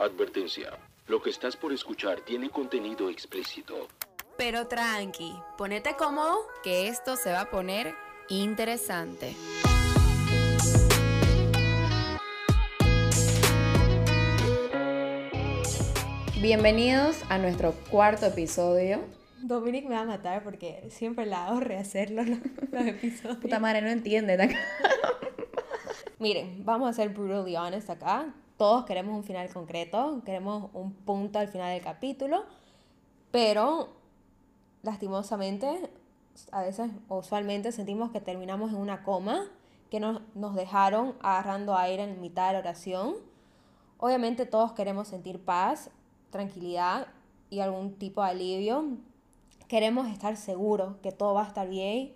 Advertencia. Lo que estás por escuchar tiene contenido explícito. Pero tranqui, ponete cómodo. que esto se va a poner interesante. Bienvenidos a nuestro cuarto episodio. Dominic me va a matar porque siempre la hago rehacerlo los, los episodios. Puta madre, no entiende. Miren, vamos a ser brutally honest acá. Todos queremos un final concreto, queremos un punto al final del capítulo, pero lastimosamente, a veces, usualmente, sentimos que terminamos en una coma, que nos, nos dejaron agarrando aire en mitad de la oración. Obviamente todos queremos sentir paz, tranquilidad y algún tipo de alivio. Queremos estar seguros que todo va a estar bien,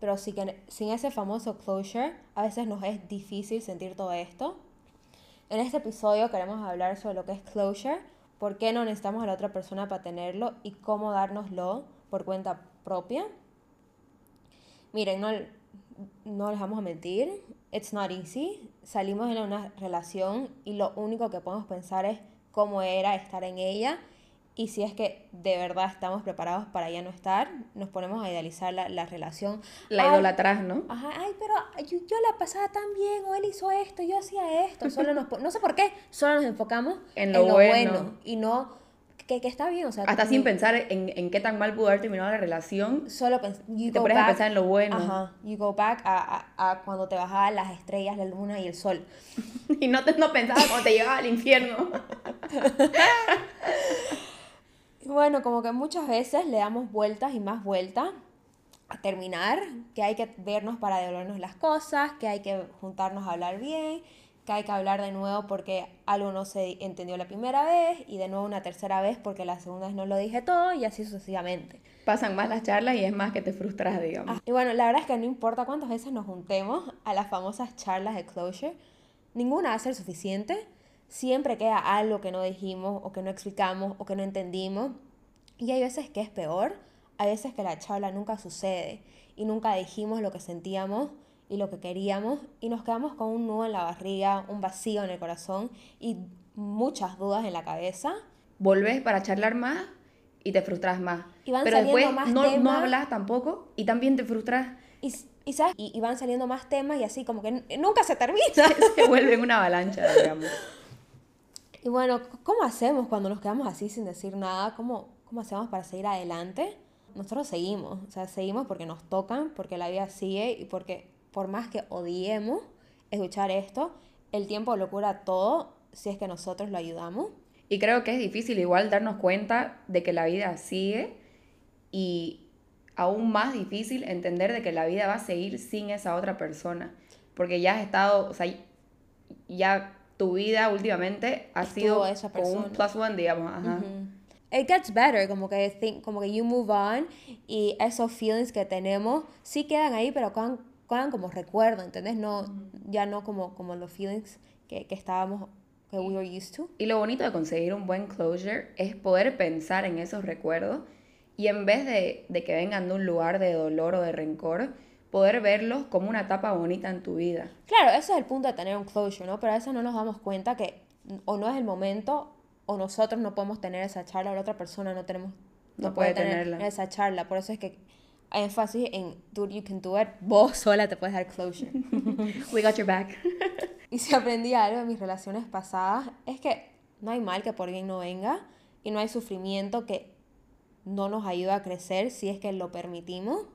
pero que, sin ese famoso closure, a veces nos es difícil sentir todo esto. En este episodio queremos hablar sobre lo que es closure, por qué no necesitamos a la otra persona para tenerlo y cómo dárnoslo por cuenta propia. Miren, no, no les vamos a mentir, it's not easy. Salimos de una relación y lo único que podemos pensar es cómo era estar en ella y si es que de verdad estamos preparados para ya no estar, nos ponemos a idealizar la, la relación. La Ay, idolatras, ¿no? Ajá, ay, pero yo, yo la pasaba tan bien, o él hizo esto, yo hacía esto. Solo nos, no sé por qué, solo nos enfocamos En lo bueno. y no que, que está bien, o sea, Hasta sin pensar en, en qué tan mal pudo haber terminado la relación. solo you Te go pones a back- pensar en lo bueno. Ajá, you go back a, a, a cuando te bajaban las estrellas, la luna y el sol. Y no, te, no pensabas cuando te llevaba al infierno. Bueno, como que muchas veces le damos vueltas y más vueltas a terminar, que hay que vernos para devolvernos las cosas, que hay que juntarnos a hablar bien, que hay que hablar de nuevo porque algo no se entendió la primera vez y de nuevo una tercera vez porque la segunda vez no lo dije todo y así sucesivamente. Pasan más las charlas y es más que te frustras, digamos. Ah, Y bueno, la verdad es que no importa cuántas veces nos juntemos a las famosas charlas de closure, ninguna va a ser suficiente. Siempre queda algo que no dijimos o que no explicamos o que no entendimos. Y hay veces que es peor, hay veces que la charla nunca sucede y nunca dijimos lo que sentíamos y lo que queríamos y nos quedamos con un nudo en la barriga, un vacío en el corazón y muchas dudas en la cabeza. Volvés para charlar más y te frustras más. Y van Pero después más no, no temas. hablas tampoco y también te frustras. Y, y, ¿sabes? y, y van saliendo más temas y así como que nunca se termina. Se vuelve una avalancha, digamos. Y bueno, ¿cómo hacemos cuando nos quedamos así sin decir nada? ¿Cómo, cómo hacemos para seguir adelante? Nosotros seguimos, o sea, seguimos porque nos tocan, porque la vida sigue y porque por más que odiemos escuchar esto, el tiempo lo cura todo si es que nosotros lo ayudamos. Y creo que es difícil igual darnos cuenta de que la vida sigue y aún más difícil entender de que la vida va a seguir sin esa otra persona. Porque ya has estado, o sea, ya tu vida últimamente ha Estuvo sido esa con un plus one, digamos. Ajá. It gets better, como que, think, como que you move on y esos feelings que tenemos sí quedan ahí, pero quedan, quedan como recuerdo, ¿entendés? No, Ya no como, como los feelings que, que estábamos, que we were used to. Y lo bonito de conseguir un buen closure es poder pensar en esos recuerdos y en vez de, de que vengan de un lugar de dolor o de rencor, poder verlos como una etapa bonita en tu vida. Claro, ese es el punto de tener un closure, ¿no? Pero a veces no nos damos cuenta que o no es el momento o nosotros no podemos tener esa charla o la otra persona no tenemos No puede tenerla. esa charla. Por eso es que hay énfasis en dude, you can do it. Vos sola te puedes dar closure. We got your back. y si aprendí algo de mis relaciones pasadas es que no hay mal que por bien no venga y no hay sufrimiento que no nos ayuda a crecer si es que lo permitimos.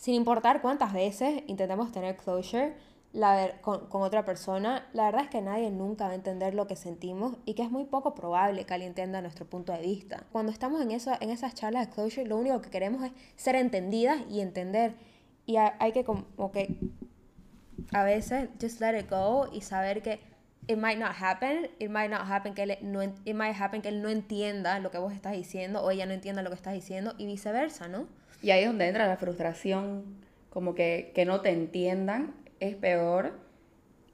Sin importar cuántas veces intentemos tener closure la con, con otra persona, la verdad es que nadie nunca va a entender lo que sentimos y que es muy poco probable que alguien entienda nuestro punto de vista. Cuando estamos en, eso, en esas charlas de closure, lo único que queremos es ser entendidas y entender. Y ha- hay que como que a veces just let it go y saber que it might not happen, it might not happen que no, it might happen que él no entienda lo que vos estás diciendo o ella no entienda lo que estás diciendo y viceversa, ¿no? Y ahí es donde entra la frustración, como que, que no te entiendan, es peor.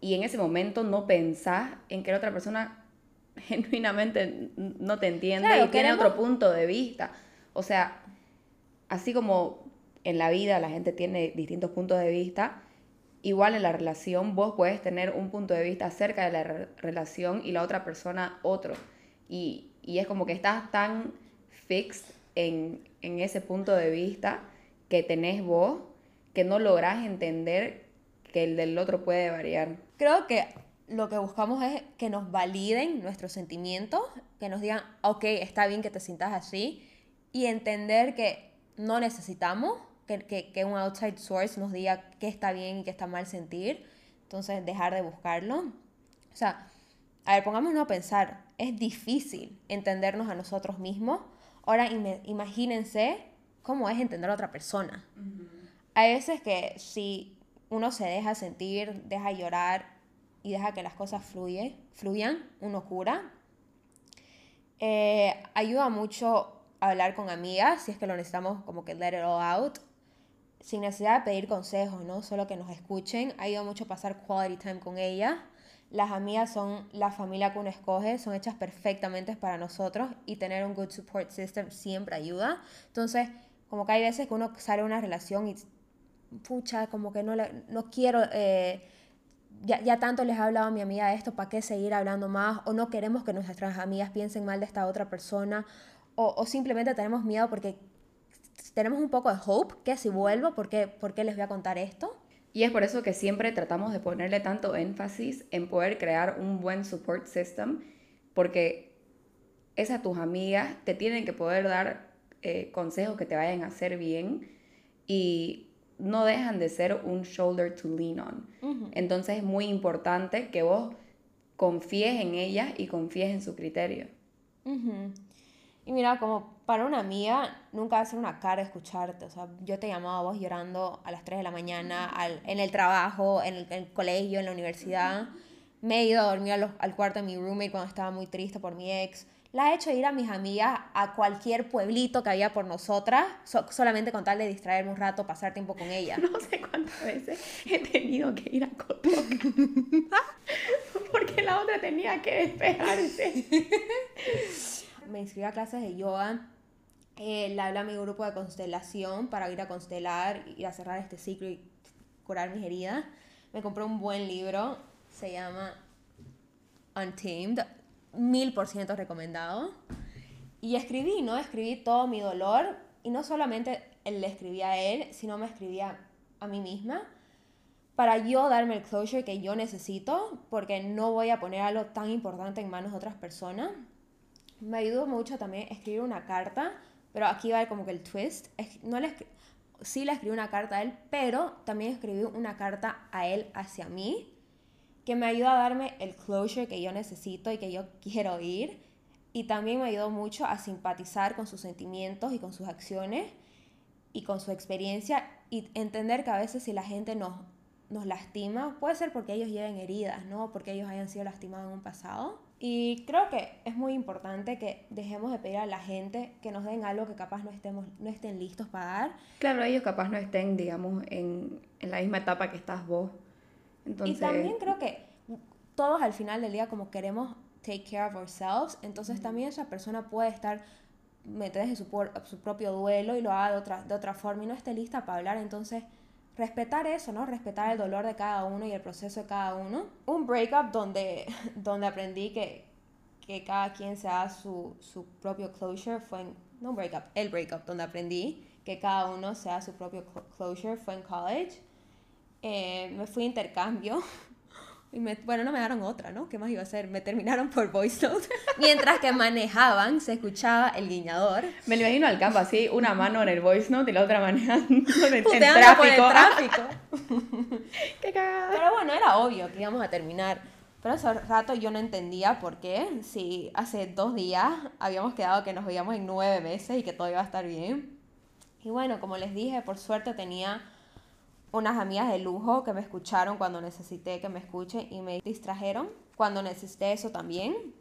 Y en ese momento no pensás en que la otra persona genuinamente no te entiende Claro, y tiene queremos- otro punto de vista. O sea, así como en la vida la gente tiene distintos puntos de vista, igual en la relación vos puedes tener un punto de vista acerca de la re- relación y la otra persona otro. Y, y es como que estás tan fixed en, ese punto de vista que tenés vos que no lográs entender que el del otro puede variar. Creo que lo que buscamos es que nos validen nuestros sentimientos, que nos digan, ok, está bien que te sientas así, y entender que no necesitamos que, que un outside source nos diga qué está bien y qué está mal sentir, entonces dejar de buscarlo. O sea, a ver, pongámonos a pensar, es difícil entendernos a nosotros mismos. Ahora imagínense cómo es entender a otra persona. Hay veces que si uno se deja sentir, deja llorar y deja que las cosas fluye, fluyan, uno cura. Eh, ayuda mucho hablar con amigas, si es que lo necesitamos como que let it all out, sin necesidad de pedir consejos, ¿no? Solo que nos escuchen. Ayuda mucho pasar quality time con ellas. Las amigas son la familia que uno escoge, son hechas perfectamente para nosotros y tener un good support system siempre ayuda. Entonces, como que hay veces que uno sale de una relación y, pucha, como que no, le- no quiero, eh, ya, ya tanto les he hablado a mi amiga de esto, ¿para qué seguir hablando más? O no queremos que nuestras amigas piensen mal de esta otra persona. O, o simplemente tenemos miedo porque tenemos un poco de hope, que si vuelvo, ¿por qué, por qué les voy a contar esto? Y es por eso que siempre tratamos de ponerle tanto énfasis en poder crear un buen support system, porque esas tus amigas te tienen que poder dar eh, consejos que te vayan a hacer bien y no dejan de ser un shoulder to lean on. Entonces es muy importante que vos confíes en ellas y confíes en su criterio. Y mira, como para una amiga, nunca va a ser una cara escucharte. O sea, yo te llamaba a vos llorando a las 3 de la mañana, al- en el trabajo, en el, en el colegio, en la universidad. Me he ido a dormir a los- al cuarto de mi roommate cuando estaba muy triste por mi ex. La he hecho ir a mis amigas a cualquier pueblito que había por nosotras, so- solamente con tal de distraerme un rato, pasar tiempo con ella. No sé cuántas veces he tenido que ir a Cotoc porque la otra tenía que despejarse. me inscribí a clases de yoga. Eh, le hablé a mi grupo de constelación para ir a constelar, ir a cerrar este ciclo y curar mis heridas. Me compré un buen libro, se llama Untamed, mil por ciento recomendado. Y escribí, ¿no? Escribí todo mi dolor y no solamente le escribí a él, sino me escribí a, a mí misma para yo darme el closure que yo necesito, porque no voy a poner algo tan importante en manos de otras personas. Me ayudó mucho también escribir una carta, pero aquí va como que el twist. Es- no le sí le escribí una carta a él, pero también escribí una carta a él hacia mí, que me ayuda a darme el closure que yo necesito y que yo quiero oír. Y también me ayudó mucho a simpatizar con sus sentimientos y con sus acciones y con su experiencia y entender que a veces si la gente nos, nos lastima, puede ser porque ellos lleven heridas, ¿no? Porque ellos hayan sido lastimados en un pasado. Y creo que es muy importante que dejemos de pedir a la gente que nos den algo que capaz no, estemos, no estén listos para dar. Claro, ellos capaz no estén, digamos, en, en la misma etapa que estás vos. Entonces, Y también creo que todos al final del día como queremos take care of ourselves, entonces también esa persona puede estar metida en su, por- su propio duelo y lo haga de otra, de otra forma y no esté lista para hablar, entonces respetar eso, ¿no? Respetar el dolor de cada uno y el proceso de cada uno. Un breakup donde, donde aprendí que, que cada quien se su, su propio closure fue en, no un breakup, el breakup, donde aprendí que cada uno se su propio cl- closure fue en college. Eh, me fui a intercambio. Y me- bueno, no me dieron otra, ¿no? ¿Qué más iba a hacer? Me terminaron por voice note. Mientras que manejaban, se escuchaba el guiñador. me lo imagino al campo así, una mano en el voice note y la otra manejando en, en Puteando por el tráfico. tráfico. ¡Qué cagada! Pero bueno, era obvio que íbamos a terminar. Pero hace rato yo no entendía por qué. Si hace dos días habíamos quedado que nos veíamos en nueve meses y que todo iba a estar bien. Y bueno, como les dije, por suerte tenía unas amigas de lujo que me escucharon cuando necesité que me escuchen y me distrajeron cuando necesité eso también.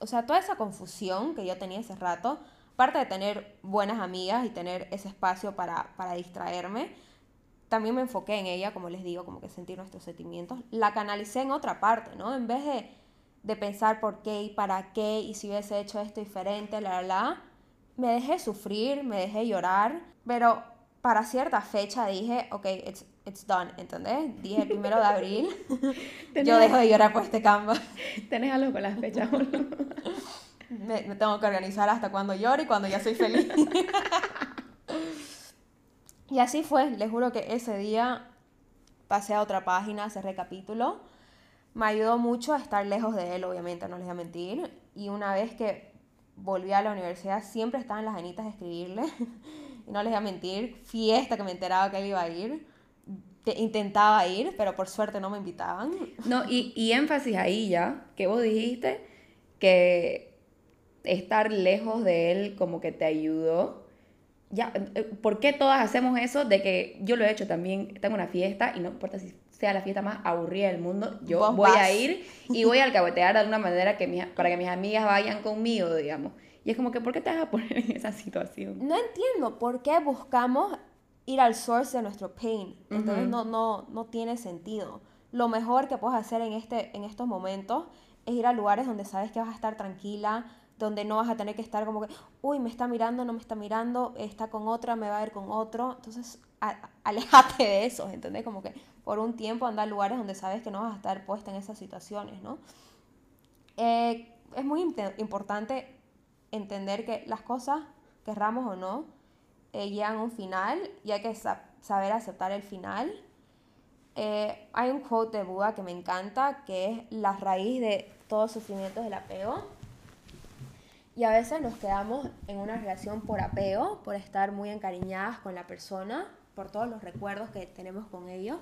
O sea, toda esa confusión que yo tenía hace rato, aparte de tener buenas amigas y tener ese espacio para, para distraerme, también me enfoqué en ella, como les digo, como que sentir nuestros sentimientos. La canalicé en otra parte, ¿no? En vez de, de pensar por qué y para qué y si hubiese hecho esto diferente, la, la, la, me dejé sufrir, me dejé llorar, pero para cierta fecha dije, ok, it's, it's done, ¿entendés? Dije el primero de abril, yo dejo de llorar por este Canva. Tenés algo con las fechas. Me, me tengo que organizar hasta cuando lloro y cuando ya soy feliz. y así fue, les juro que ese día pasé a otra página, cerré capítulo. Me ayudó mucho a estar lejos de él, obviamente, no les voy a mentir. Y una vez que volví a la universidad, siempre estaba en las anitas de escribirle. Y no les voy a mentir, fiesta que me enteraba que él iba a ir. Te- intentaba ir, pero por suerte no me invitaban. No, y, y énfasis ahí ya, que vos dijiste que estar lejos de él como que te ayudó. Ya, eh, ¿por qué todas hacemos eso? De que yo lo he hecho también, tengo una fiesta y no importa si sea la fiesta más aburrida del mundo, yo voy a ir y voy a alcahuetear de alguna manera que mis- para que mis amigas vayan conmigo, digamos. Y es como que, ¿por qué te vas a poner en esa situación? No entiendo por qué buscamos ir al source de nuestro pain. Entonces Ujú. no, no, no tiene sentido. Lo mejor que puedes hacer en, este, en estos momentos es ir a lugares donde sabes que vas a estar tranquila, donde no vas a tener que estar como que, uy, me está mirando, no me está mirando, está con otra, me va a ver con otro. Entonces, a- aléjate de eso, ¿entendés? Como que por un tiempo anda a lugares donde sabes que no vas a estar puesta en esas situaciones, ¿no? Eh, es muy importante entender que las cosas, querramos o no, eh, llegan a un final y hay que sa- saber aceptar el final. Eh, hay un quote de Buda que me encanta, que es la raíz de todo sufrimiento es el apego. Y a veces nos quedamos en una relación por apego, por estar muy encariñadas con la persona, por todos los recuerdos que tenemos con ellos,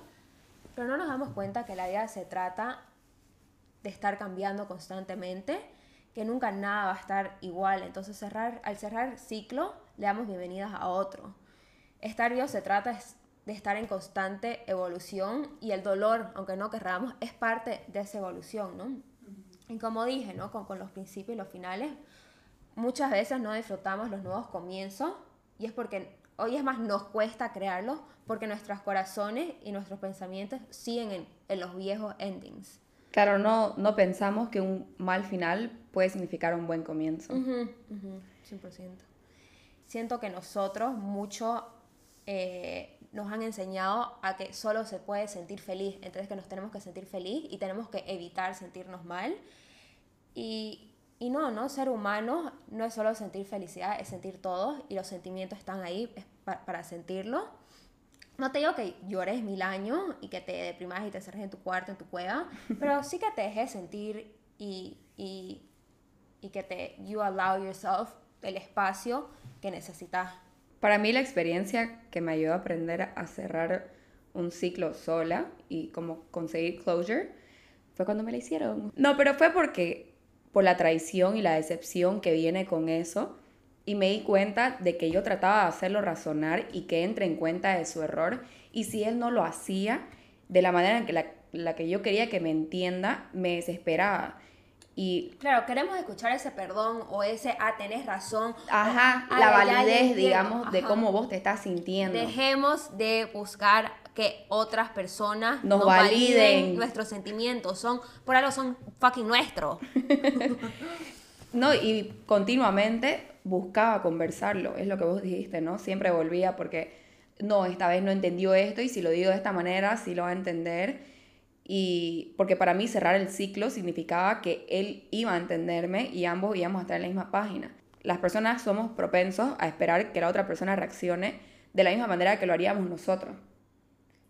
pero no nos damos cuenta que la vida se trata de estar cambiando constantemente, que nunca nada va a estar igual. Entonces, cerrar, al cerrar ciclo, le damos bienvenidas a otro. Estar vivo se trata de estar en constante evolución y el dolor, aunque no querramos, es parte de esa evolución, ¿no? Y como dije, ¿no? Con, los principios y los finales, muchas veces no disfrutamos los nuevos comienzos y es porque, hoy es más, nos cuesta crearlos porque nuestros corazones y nuestros pensamientos siguen en, en los viejos endings. Claro, no, no pensamos que un mal final puede significar un buen comienzo. Ujú, ujú, 100%. Siento que nosotros mucho eh, nos han enseñado a que solo se puede sentir feliz, entonces que nos tenemos que sentir feliz y tenemos que evitar sentirnos mal. Y, y no, ¿no? Ser humano no es solo sentir felicidad, es sentir todo y los sentimientos están ahí es pa- para sentirlo. No te digo que llores mil años y que te deprimas y te cerres en tu cuarto, en tu cueva, pero sí que te dejes sentir y, y, y que te you allow yourself el espacio que necesitas. Para mí la experiencia que me ayudó a aprender a cerrar un ciclo sola y como conseguir closure fue cuando me la hicieron. No, pero fue porque por la traición y la decepción que viene con eso y me di cuenta de que yo trataba de hacerlo razonar y que entre en cuenta de su error y si él no lo hacía de la manera en que la, la que yo quería que me entienda, me desesperaba. Y Claro, queremos escuchar ese perdón o ese, ah, tenés razón. Ajá, o, "Ah, la validez, entiendo". digamos, de Ajá. cómo vos te estás sintiendo. Dejemos de buscar que otras personas Nos validen. nuestros sentimientos. Son, por algo son fucking nuestros. No, y continuamente buscaba conversarlo, es lo que vos dijiste, ¿no? Siempre volvía porque, no, esta vez no entendió esto y si lo digo de esta manera, sí lo va a entender. Y porque para mí cerrar el ciclo significaba que él iba a entenderme y ambos íbamos a estar en la misma página. Las personas somos propensos a esperar que la otra persona reaccione de la misma manera que lo haríamos nosotros.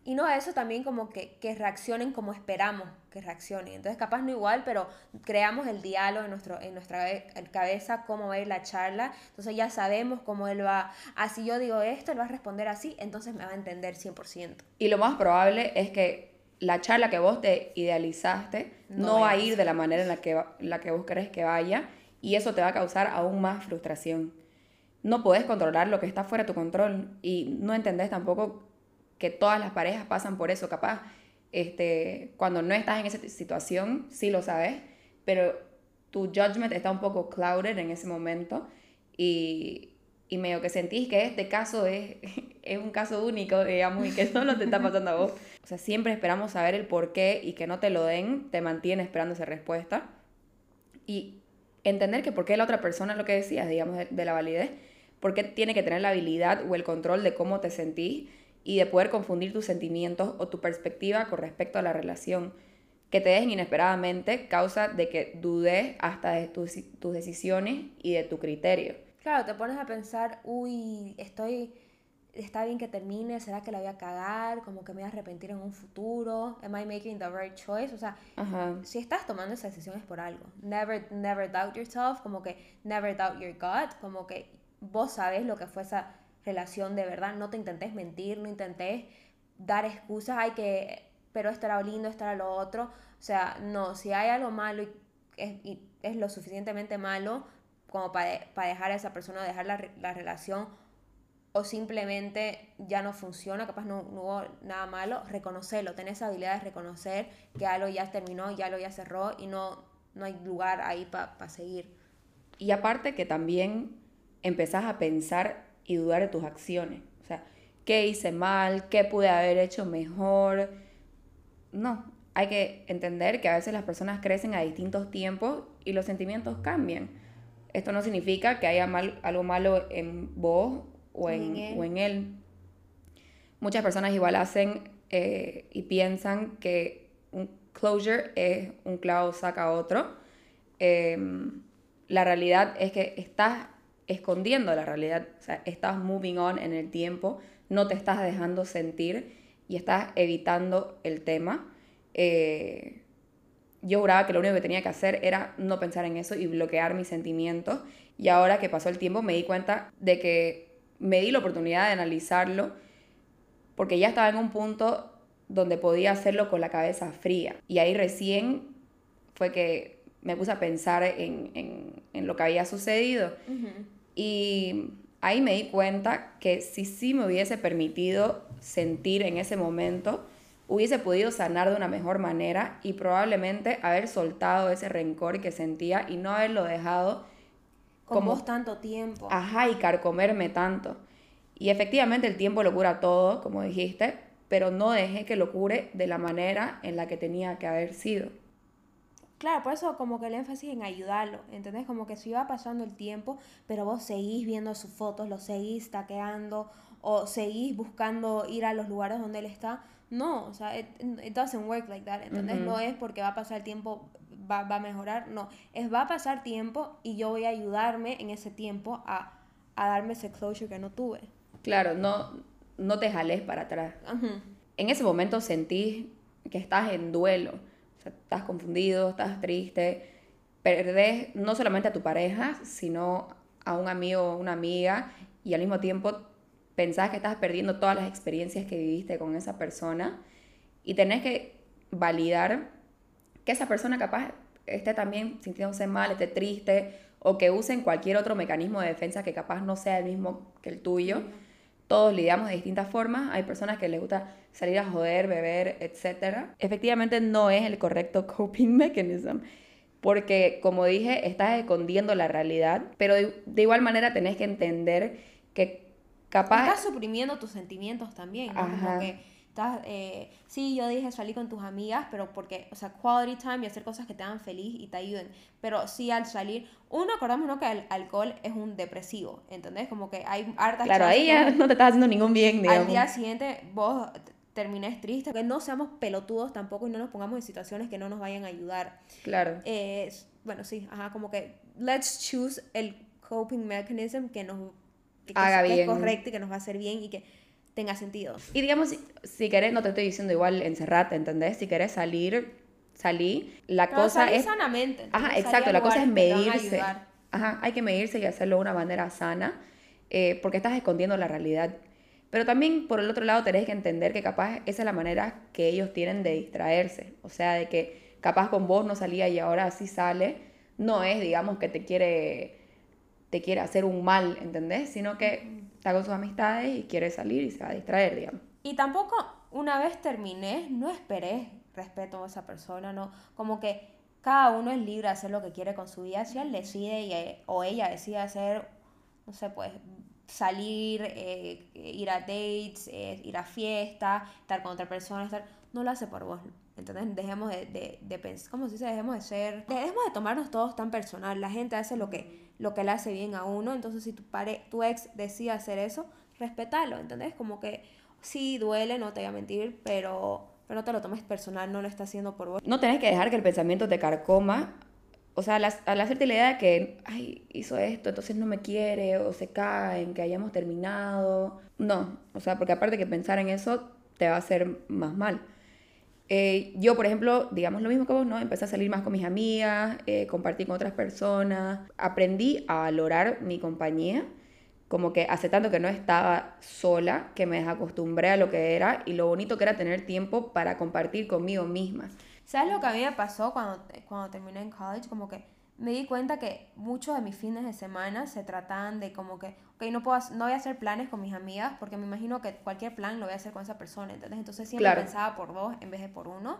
Y no eso también como que, que reaccionen como esperamos que reaccionen. Entonces capaz no igual, pero creamos el diálogo en, nuestro, en nuestra cabe- cabeza, cómo va a ir la charla. Entonces ya sabemos cómo él va, ah, si yo digo esto, él va a responder así, entonces me va a entender 100%. Y lo más probable es que la charla que vos te idealizaste No no, va a a ir de la manera en la que, la que vos querés que vaya y eso te va a causar aún más frustración. No podés controlar lo que está fuera de tu control y no entendés tampoco que todas las parejas pasan por eso, capaz. Este, cuando no estás en esa situación, sí lo sabes, pero tu judgment está un poco clouded en ese momento y, y medio que sentís que este caso es, es un caso único, digamos, y que solo te está pasando a vos. O sea, siempre esperamos saber el por qué y que no te lo den, te mantiene esperando esa respuesta. Y entender que por qué la otra persona, lo que decías, digamos, de, de la validez, por qué tiene que tener la habilidad o el control de cómo te sentís y de poder confundir tus sentimientos o tu perspectiva con respecto a la relación que te dejen inesperadamente causa de que dudes hasta de tus, tus decisiones y de tu criterio. Claro, te pones a pensar, uy, estoy, está bien que termine, ¿será que la voy a cagar? Como que me voy a arrepentir en un futuro, am I making the right choice? O sea, Ajá. si estás tomando esas decisiones por algo, never, never doubt yourself, como que never doubt your gut, como que vos sabes lo que fue esa relación de verdad, no te intentes mentir, no intentes dar excusas, hay que, pero esto era lindo, esto era lo otro, o sea, no, si hay algo malo y es, y es lo suficientemente malo como para, para dejar a esa persona, dejar la, la relación, o simplemente ya no funciona, capaz no, no hubo nada malo, reconocerlo, tener esa habilidad de reconocer que algo ya terminó, ya lo ya cerró y no, no hay lugar ahí para seguir. Y aparte que también empezás a pensar y dudar de tus acciones. O sea, ¿qué hice mal? ¿Qué pude haber hecho mejor? No, hay que entender que a veces las personas crecen a distintos tiempos y los sentimientos cambian. Esto no significa que haya mal- algo malo en vos o en, o en él. Muchas personas igual hacen eh, y piensan que un closure es un clavo saca otro. Em, la realidad es que estás escondiendo la realidad, o sea, estás moving on en el tiempo, no te estás dejando sentir y estás evitando el tema. Eh, yo juraba que lo único que tenía que hacer era no pensar en eso y bloquear mis sentimientos. Y ahora que pasó el tiempo me di cuenta de que me di la oportunidad de analizarlo porque ya estaba en un punto donde podía hacerlo con la cabeza fría. Y ahí recién fue que me puse a pensar en, en- en lo que había sucedido. Y ahí me di cuenta que si sí me hubiese permitido sentir en ese momento, hubiese podido sanar de una mejor manera y probablemente haber soltado ese rencor que sentía y no haberlo dejado Con como- vos tanto tiempo. ajá y carcomerme tanto. Y efectivamente el tiempo lo cura todo, como dijiste, pero no dejé que lo cure de la manera en la que tenía que haber sido. Claro, por eso como que el énfasis en ayudarlo, ¿entendés? Como que si va pasando el tiempo, pero vos seguís viendo sus fotos, lo seguís taqueando o seguís buscando ir a los lugares donde él está. No, o sea, it, it doesn't work like that, ¿entendés? Ujú. No es porque va a pasar el tiempo, va, va a mejorar, no. Es va a pasar tiempo y yo voy a ayudarme en ese tiempo a, a darme ese closure que no tuve. Claro, no, no te jales para atrás. Ujú. En ese momento sentís que estás en duelo, o sea, estás confundido, estás triste, perdés no solamente a tu pareja, sino a un amigo o una amiga y al mismo tiempo pensás que estás perdiendo todas las experiencias que viviste con esa persona y tenés que validar que esa persona capaz esté también sintiéndose mal, esté triste o que usen cualquier otro mecanismo de defensa que capaz no sea el mismo que el tuyo. Todos lidiamos de distintas formas. Hay personas que les gusta salir a joder, beber, etc. Efectivamente no es el correcto coping mechanism. Porque, como dije, estás escondiendo la realidad. Pero de, de igual manera tenés que entender que capaz... Estás suprimiendo tus sentimientos también, ¿no? Como Ajá. que estás, eh, sí, yo dije salir con tus amigas, pero porque, o sea, quality time y hacer cosas que te hagan feliz y te ayuden. Pero sí al salir, uno, acordamos, ¿no? Que el alcohol es un depresivo, ¿entendés? Como que hay hartas Claro, ahí ya no te estás haciendo ningún bien, digamos. al día siguiente vos termines triste, que no seamos pelotudos tampoco y no nos pongamos en situaciones que no nos vayan a ayudar. Claro. Eh, bueno, sí, ajá, como que let's choose el coping mechanism que nos que, Haga que bien. es correcto y que nos va a hacer bien y que tenga sentido. Y digamos, si, si querés, no te estoy diciendo igual encerrate, ¿entendés? Si querés salir, salí. La cosa es... sanamente. ¿entendés? Ajá, exacto, la cosa es medirse. Ajá, hay que medirse y hacerlo de una manera sana, eh, porque estás escondiendo la realidad. Pero también, por el otro lado, tenés que entender que capaz esa es la manera que ellos tienen de distraerse. O sea, de que capaz con vos no salía y ahora sí sale, no es, digamos, que te quiere, te quiere hacer un mal, ¿entendés? Sino que está con sus amistades y quiere salir y se va a distraer, digamos. Y tampoco, una vez terminé, no esperé respeto a esa persona, ¿no? Como que cada uno es libre de hacer lo que quiere con su vida. Si él decide y, eh, o ella decide hacer, no sé, pues salir, eh, ir a dates, eh, ir a fiesta, estar con otra persona, estar, no lo hace por vos. Entonces dejemos de, de, de pensar, ¿cómo se dice? Dejemos de ser, dejemos de tomarnos todos tan personal. La gente hace lo que, lo que le hace bien a uno. Entonces si tu, pare, tu ex decide hacer eso, respetalo, ¿entendés? Como que sí duele, no te voy a mentir, pero, pero no te lo tomes personal, no lo está haciendo por vos. No tenés que dejar que el pensamiento te carcoma. O sea, al, hac- al hacerte la idea de que, ay, hizo esto, entonces no me quiere, o se cae en que hayamos terminado. No, o sea, porque aparte que pensar en eso te va a hacer más mal. Eh, yo, por ejemplo, digamos lo mismo que vos, ¿no? Empecé a salir más con mis amigas, eh, compartir con otras personas. Aprendí a valorar mi compañía, como que aceptando que no estaba sola, que me desacostumbré a lo que era y lo bonito que era tener tiempo para compartir conmigo misma. ¿Sabes lo que a mí me pasó cuando, cuando terminé en college? Como que me di cuenta que muchos de mis fines de semana se trataban de como que, ok, no, puedo, no voy a hacer planes con mis amigas porque me imagino que cualquier plan lo voy a hacer con esa persona, ¿entendés? Entonces siempre Claro. pensaba por dos en vez de por uno.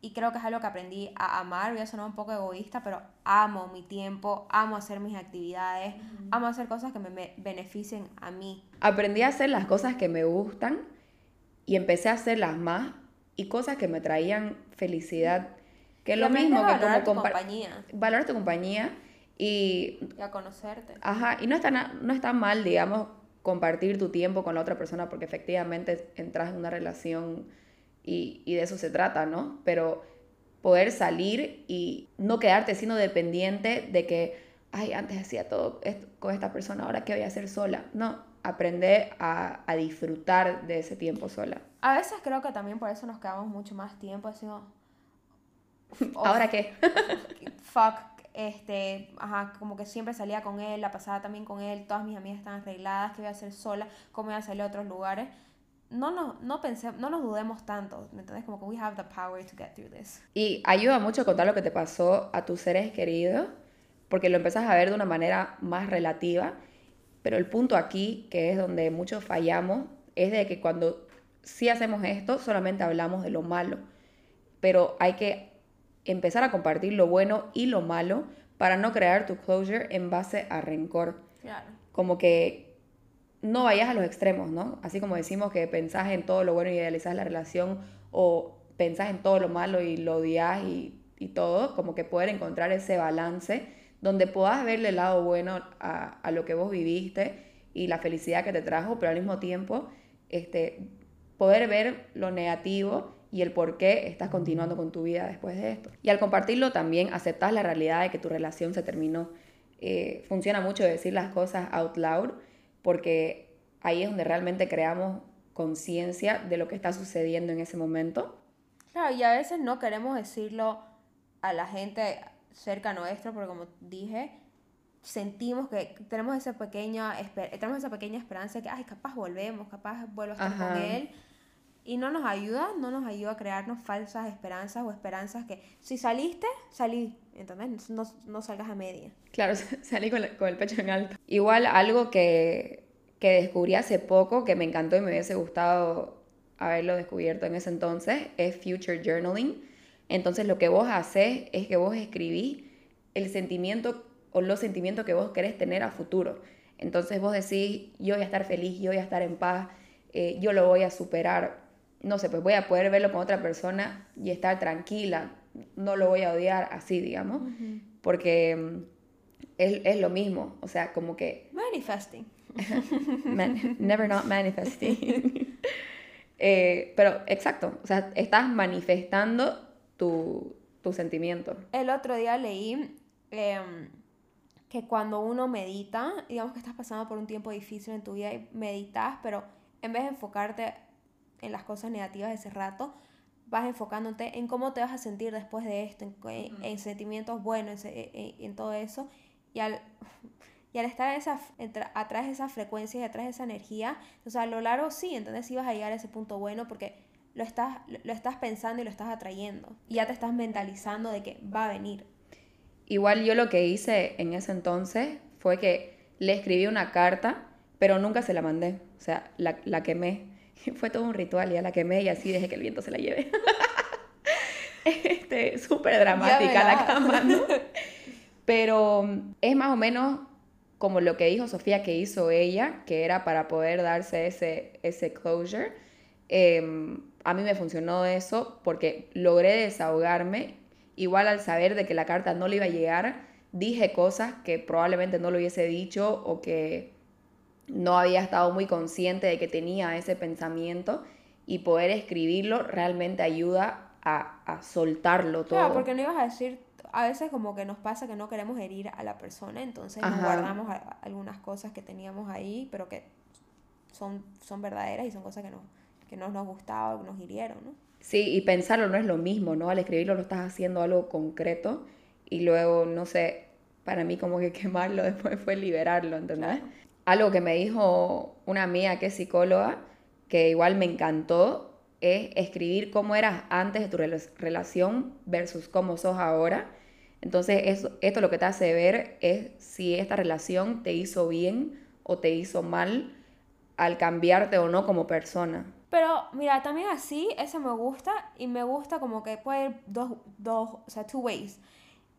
Y creo que es algo que aprendí a amar. Voy a sonar un poco egoísta, pero amo mi tiempo, amo hacer mis actividades, amo hacer cosas que me, me beneficien a mí. Aprendí a hacer las cosas que me gustan y empecé a hacerlas más y cosas que me traían felicidad. Que es lo mismo que valorar como tu compañía Valorar tu compañía y y a conocerte. Ajá, y no está, no está mal, digamos, compartir tu tiempo con la otra persona porque efectivamente entras en una relación y, y de eso se trata, ¿no? Pero poder salir y no quedarte siendo dependiente de que, ay, antes hacía todo esto con esta persona, ahora qué voy a hacer sola. No, aprender a, a disfrutar de ese tiempo sola. A veces creo que también por eso nos quedamos mucho más tiempo, decimos, "Uf, ¿Ahora qué? fuck, este, ajá, como que siempre salía con él, la pasaba también con él, todas mis amigas estaban arregladas, que iba a hacer sola, cómo iba a salir a otros lugares. No nos, no pensé, no nos dudemos tanto, ¿me entiendes? Como que we have the power to get through this. Y ayuda mucho contar lo que te pasó a tus seres queridos, porque lo empezás a ver de una manera más relativa. Pero el punto aquí, que es donde muchos fallamos, es de que cuando sí hacemos esto, solamente hablamos de lo malo. Pero hay que empezar a compartir lo bueno y lo malo para no crear tu closure en base a rencor. Claro. Como que no vayas a los extremos, ¿no? Así como decimos que pensás en todo lo bueno y idealizás la relación o pensás en todo lo malo y lo odias y, y todo, como que poder encontrar ese balance donde puedas verle el lado bueno a, a lo que vos viviste y la felicidad que te trajo, pero al mismo tiempo este, poder ver lo negativo y el por qué estás continuando con tu vida después de esto. Y al compartirlo también aceptas la realidad de que tu relación se terminó. Eh, funciona mucho decir las cosas out loud porque ahí es donde realmente creamos conciencia de lo que está sucediendo en ese momento. Claro, y a veces no queremos decirlo a la gente cerca nuestro, porque como dije, sentimos que tenemos esa pequeña, tenemos esa pequeña esperanza de que, ay, capaz volvemos, capaz vuelvo a estar con él. Y no nos ayuda, no nos ayuda a crearnos falsas esperanzas o esperanzas que si saliste, salí, ¿entendés? No, no salgas a media. Claro, salí con, la- con el pecho en alto. Igual algo que, que descubrí hace poco, que me encantó y me hubiese gustado haberlo descubierto en ese entonces, es Future Journaling. Entonces lo que vos haces es que vos escribís el sentimiento o los sentimientos que vos querés tener a futuro. Entonces vos decís, yo voy a estar feliz, yo voy a estar en paz, eh, yo lo voy a superar. No sé, pues voy a poder verlo con otra persona y estar tranquila. No lo voy a odiar así, digamos. Porque mm, es, es lo mismo. O sea, como que Manifesting. Man- never not manifesting. Eh, pero exacto, o sea, estás manifestando tu, tu sentimiento. El otro día leí em, que cuando uno medita, digamos que estás pasando por un tiempo difícil en tu vida y meditas, pero en vez de enfocarte en las cosas negativas de ese rato, vas enfocándote en cómo te vas a sentir después de esto, en, en- en sentimientos buenos, en, en- todo eso. Y al, y al estar en esa, atrás de esa frecuencia y atrás de esa energía, o sea, a lo largo sí, entonces sí vas a llegar a ese punto bueno porque lo estás, lo estás pensando y lo estás atrayendo. Y ya te estás mentalizando de que va a venir. Igual yo lo que hice en ese entonces fue que le escribí una carta, pero nunca se la mandé. O sea, la, la quemé. Fue todo un ritual, ya la quemé y así dejé que el viento se la lleve. este, súper dramática la cama, ¿no? Pero mm, es más o menos como lo que dijo Sofía que hizo ella, que era para poder darse ese, ese closure. Em, a mí me funcionó eso porque logré desahogarme. Igual al saber de que la carta no le iba a llegar, dije cosas que probablemente no lo hubiese dicho o que no había estado muy consciente de que tenía ese pensamiento y poder escribirlo realmente ayuda a, a soltarlo todo. Claro, porque no ibas a decir, a veces como que nos pasa que no queremos herir a la persona, entonces nos guardamos a- algunas cosas que teníamos ahí, pero que son, son verdaderas y son cosas que, no, que no nos gustaban, que nos hirieron, ¿no? Sí, y pensarlo no es lo mismo, ¿no? Al escribirlo lo estás haciendo algo concreto y luego, no sé, para mí como que quemarlo después fue liberarlo, ¿entendés? Algo que me dijo una amiga que es psicóloga, que igual me encantó, es escribir cómo eras antes de tu rela- relación versus cómo sos ahora. Entonces, eso, esto lo que te hace ver es si esta relación te hizo bien o te hizo mal al cambiarte o no como persona. Pero mira, también así, eso me gusta y me gusta como que puede ir dos, dos, o sea, two ways.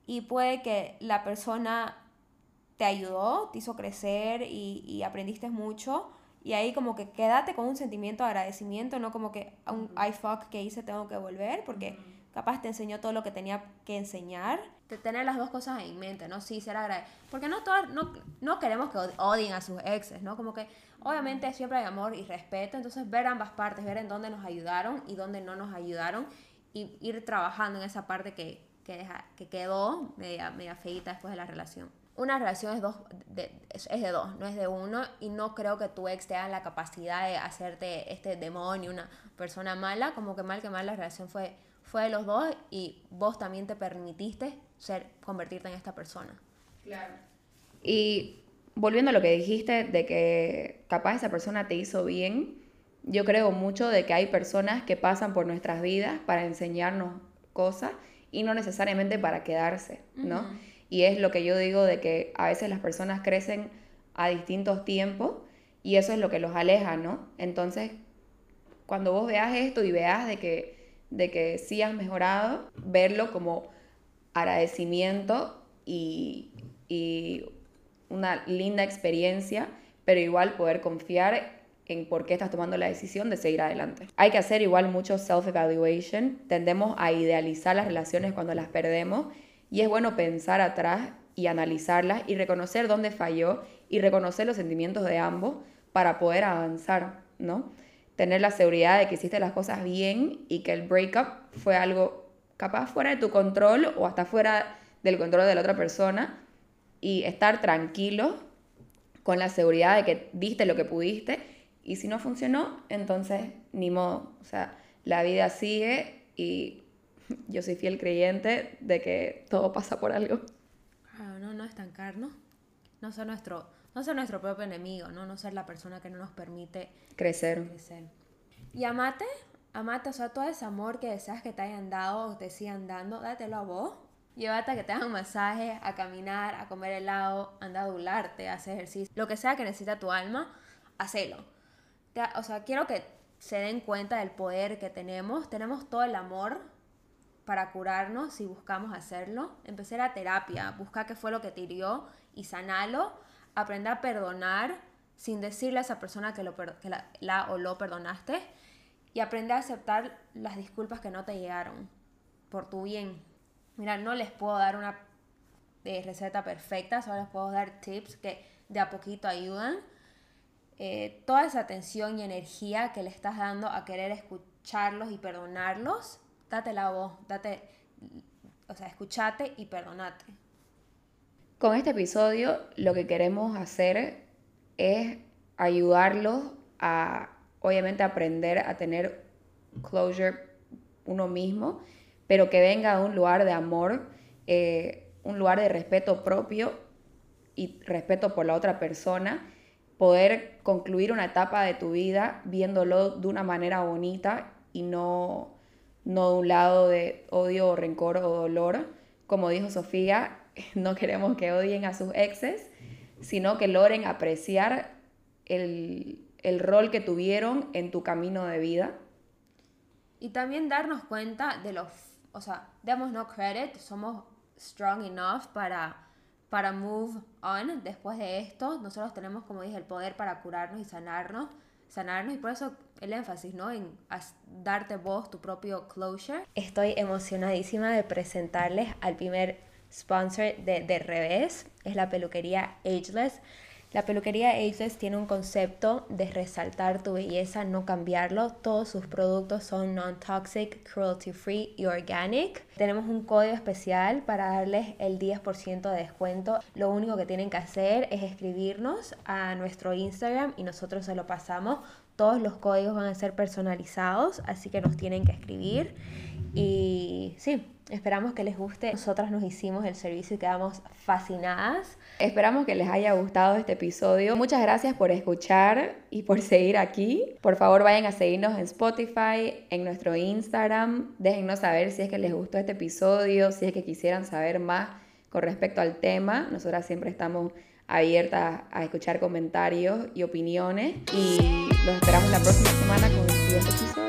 Y puede que la persona te ayudó, te hizo crecer y, y aprendiste mucho. Y ahí como que quédate con un sentimiento de agradecimiento, no como que un I fuck que hice tengo que volver, porque capaz te enseñó todo lo que tenía que enseñar. De tener las dos cosas en mente, ¿no? Sí, ser agradecido. Porque no, todas, no, no queremos que od- odien a sus exes, ¿no? Como que obviamente siempre hay amor y respeto, entonces ver ambas partes, ver en dónde nos ayudaron y dónde no nos ayudaron y ir trabajando en esa parte que, que, deja- que quedó media, media feita después de la relación. Una relación es, dos, de, es, es de dos, no es de uno y no creo que tu ex tenga la capacidad de hacerte este demonio, una persona mala, como que mal que mal la relación fue, fue de los dos y vos también te permitiste ser, convertirte en esta persona. Y volviendo a lo que dijiste de que capaz esa persona te hizo bien, yo creo mucho de que hay personas que pasan por nuestras vidas para enseñarnos cosas y no necesariamente para quedarse, ¿no? Y es lo que yo digo de que a veces las personas crecen a distintos tiempos y eso es lo que los aleja, ¿no? Entonces, cuando vos veas esto y veas de que, de que sí has mejorado, verlo como agradecimiento y, y una linda experiencia, pero igual poder confiar en por qué estás tomando la decisión de seguir adelante. Hay que hacer igual mucho self-evaluation. Tendemos a idealizar las relaciones cuando las perdemos y es bueno pensar atrás y analizarlas y reconocer dónde falló y reconocer los sentimientos de ambos para poder avanzar, ¿no? Tener la seguridad de que hiciste las cosas bien y que el breakup fue algo capaz fuera de tu control o hasta fuera del control de la otra persona y estar tranquilo con la seguridad de que diste lo que pudiste y si no funcionó, entonces ni modo, o sea, la vida sigue y yo soy fiel creyente de que todo pasa por algo. Claro, no, no estancarnos, no ser nuestro, no ser nuestro propio enemigo, ¿no? no ser la persona que no nos permite Crecer. crecer. Y amate, amate, o sea, todo ese amor que deseas que te hayan dado o te sigan dando, dátelo a vos. Llévate a que te hagan masaje, a caminar, a comer helado, anda a adularte, a hacer ejercicio. Lo que sea que necesita tu alma, hacelo. O sea, quiero que se den cuenta del poder que tenemos. Tenemos todo el amor para curarnos si buscamos hacerlo. Empecé la terapia, busca qué fue lo que te hirió y sanalo. Aprender a perdonar sin decirle a esa persona que, lo, que la, o lo perdonaste. Y aprender a aceptar las disculpas que no te llegaron por tu bien. Mira, no les puedo dar una eh, receta perfecta, solo les puedo dar tips que de a poquito ayudan. Eh, toda esa atención y energía que le estás dando a querer escucharlos y perdonarlos, date la voz, date, o sea, escuchate y perdonate. Con este episodio lo que queremos hacer es ayudarlos a, obviamente, aprender a tener closure uno mismo, pero que venga de un lugar de amor, eh, un lugar de respeto propio y respeto por la otra persona, poder concluir una etapa de tu vida viéndolo de una manera bonita y no, no de un lado de odio o rencor o dolor. Como dijo Sofía, no queremos que odien a sus exes, sino que logren apreciar el, el rol que tuvieron en tu camino de vida. Y también darnos cuenta de los, o sea, démonos credit, somos strong enough para, para move on después de esto. Nosotros tenemos, como dije, el poder para curarnos y sanarnos, sanarnos y por eso el énfasis, ¿no? En darte vos tu propio closure. Estoy emocionadísima de presentarles al primer sponsor de, de Revés, es la peluquería Ageless. La peluquería Ageless tiene un concepto de resaltar tu belleza, no cambiarlo. Todos sus productos son non-toxic, cruelty free y organic. Tenemos un código especial para darles el 10% de descuento. Lo único que tienen que hacer es escribirnos a nuestro Instagram y nosotros se lo pasamos. Todos los códigos van a ser personalizados, así que nos tienen que escribir. Y sí, esperamos que les guste. Nosotras nos hicimos el servicio y quedamos fascinadas. Esperamos que les haya gustado este episodio. Muchas gracias por escuchar y por seguir aquí. Por favor, vayan a seguirnos en Spotify, en nuestro Instagram. Déjennos saber si es que les gustó este episodio, si es que quisieran saber más con respecto al tema. Nosotras siempre estamos abiertas a escuchar comentarios y opiniones. Y los esperamos la próxima semana con un siguiente episodio.